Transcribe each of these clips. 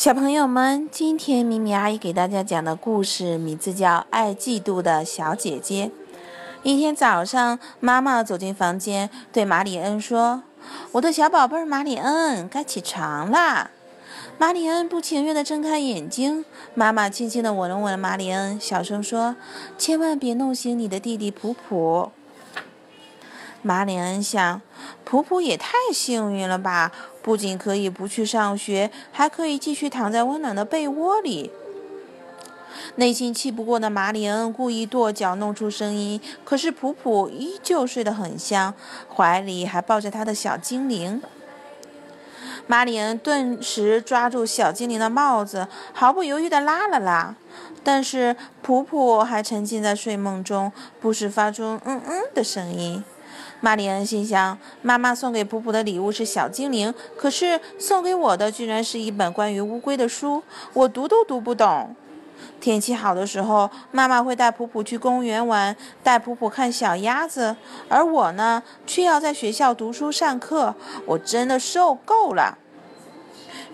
小朋友们，今天咪咪阿姨给大家讲的故事名字叫《爱嫉妒的小姐姐》。一天早上，妈妈走进房间，对马里恩说：“我的小宝贝儿马里恩，该起床啦。”马里恩不情愿地睁开眼睛。妈妈轻轻地吻了吻马里恩，小声说：“千万别弄醒你的弟弟普普。”马里恩想，普普也太幸运了吧！不仅可以不去上学，还可以继续躺在温暖的被窝里。内心气不过的马里恩故意跺脚，弄出声音，可是普普依旧睡得很香，怀里还抱着他的小精灵。马里恩顿时抓住小精灵的帽子，毫不犹豫地拉了拉，但是普普还沉浸在睡梦中，不时发出“嗯嗯”的声音。玛丽恩心想：“妈妈送给普普的礼物是小精灵，可是送给我的居然是一本关于乌龟的书，我读都读不懂。”天气好的时候，妈妈会带普普去公园玩，带普普看小鸭子，而我呢，却要在学校读书上课，我真的受够了。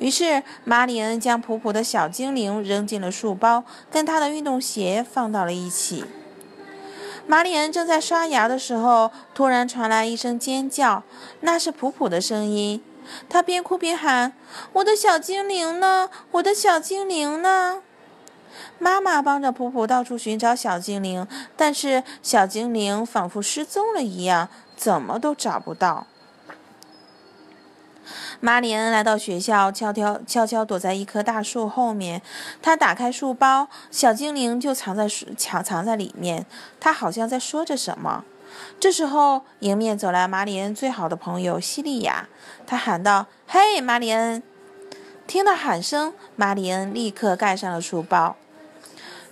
于是，玛丽恩将普普的小精灵扔进了书包，跟他的运动鞋放到了一起。玛丽恩正在刷牙的时候，突然传来一声尖叫，那是普普的声音。他边哭边喊：“我的小精灵呢？我的小精灵呢？”妈妈帮着普普到处寻找小精灵，但是小精灵仿佛失踪了一样，怎么都找不到。马里恩来到学校，悄悄悄悄躲在一棵大树后面。他打开书包，小精灵就藏在书藏藏在里面。他好像在说着什么。这时候，迎面走来马里恩最好的朋友西利亚。他喊道：“嘿，马里恩！”听到喊声，马里恩立刻盖上了书包。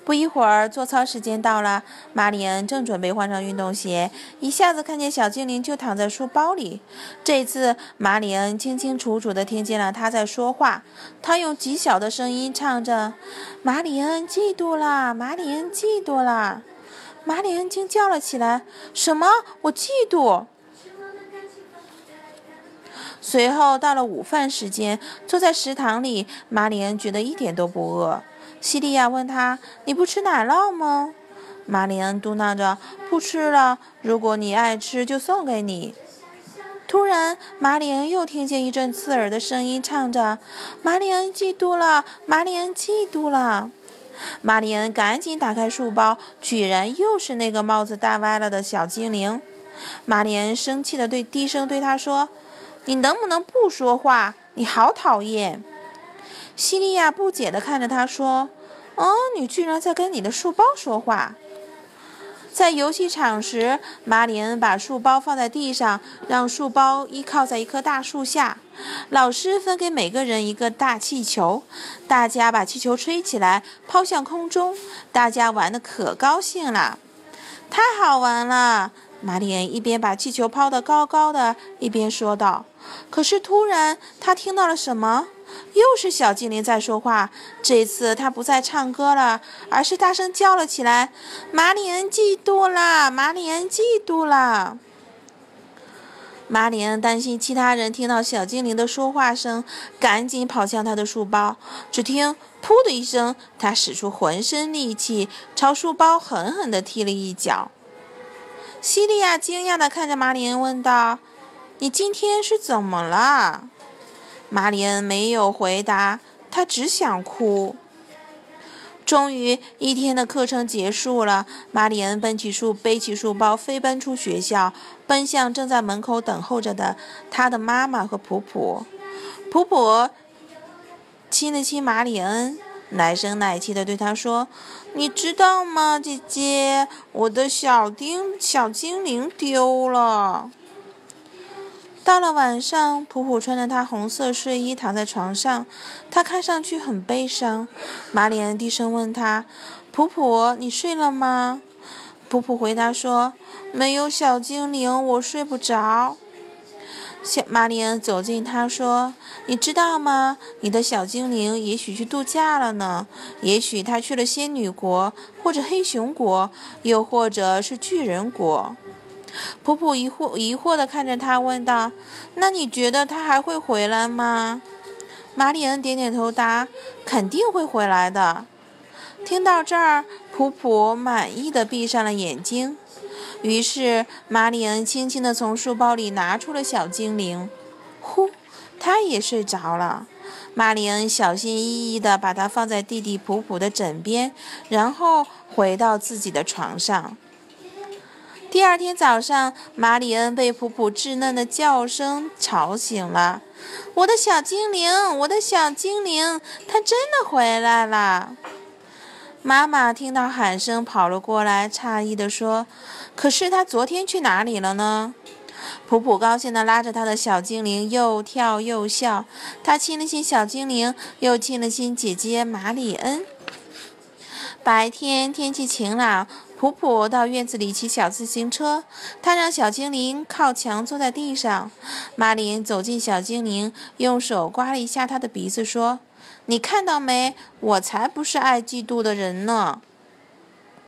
不一会儿，做操时间到了。玛丽恩正准备换上运动鞋，一下子看见小精灵就躺在书包里。这次，玛丽恩清清楚楚地听见了他在说话。他用极小的声音唱着：“玛丽恩嫉妒啦，玛丽恩嫉妒啦。”玛丽恩惊叫了起来：“什么？我嫉妒？”随后到了午饭时间，坐在食堂里，玛丽恩觉得一点都不饿。西利亚问他：“你不吃奶酪吗？”玛丽恩嘟囔着：“不吃了。如果你爱吃，就送给你。”突然，玛丽恩又听见一阵刺耳的声音，唱着：“玛丽恩嫉妒了，玛丽恩嫉妒了。”玛丽恩赶紧打开书包，居然又是那个帽子戴歪了的小精灵。玛丽恩生气地对低声对他说：“你能不能不说话？你好讨厌！”西利亚不解地看着他说：“哦，你居然在跟你的书包说话！”在游戏场时，马里恩把书包放在地上，让书包依靠在一棵大树下。老师分给每个人一个大气球，大家把气球吹起来，抛向空中。大家玩得可高兴了，太好玩了！马里恩一边把气球抛得高高的，一边说道。可是突然，他听到了什么？又是小精灵在说话。这次他不再唱歌了，而是大声叫了起来：“马里恩嫉妒了，马里恩嫉妒了。”马里恩担心其他人听到小精灵的说话声，赶紧跑向他的书包。只听“噗”的一声，他使出浑身力气，朝书包狠狠地踢了一脚。西利亚惊讶地看着马里恩，问道：“你今天是怎么了？”马里恩没有回答，她只想哭。终于，一天的课程结束了，马里恩奔起书，背起书包，飞奔出学校，奔向正在门口等候着的他的妈妈和普普。普普亲了亲马里恩，奶声奶气地对他说：“你知道吗，姐姐，我的小丁小精灵丢了。”到了晚上，普普穿着他红色睡衣躺在床上，他看上去很悲伤。玛丽安低声问他：“普普，你睡了吗？”普普回答说：“没有小精灵，我睡不着。”小玛丽恩走近他说：“你知道吗？你的小精灵也许去度假了呢。也许他去了仙女国，或者黑熊国，又或者是巨人国。”普普疑惑疑惑地看着他，问道：“那你觉得他还会回来吗？”玛丽恩点点头答：“肯定会回来的。”听到这儿，普普满意的闭上了眼睛。于是，玛丽恩轻轻地从书包里拿出了小精灵。呼，他也睡着了。玛丽恩小心翼翼地把它放在弟弟普普的枕边，然后回到自己的床上。第二天早上，玛丽恩被普普稚嫩的叫声吵醒了。“我的小精灵，我的小精灵，他真的回来了！”妈妈听到喊声跑了过来，诧异地说：“可是他昨天去哪里了呢？”普普高兴地拉着他的小精灵，又跳又笑。他亲了亲小精灵，又亲了亲姐姐玛丽恩。白天天气晴朗。普普到院子里骑小自行车，他让小精灵靠墙坐在地上。马里恩走进小精灵，用手刮了一下他的鼻子，说：“你看到没？我才不是爱嫉妒的人呢。”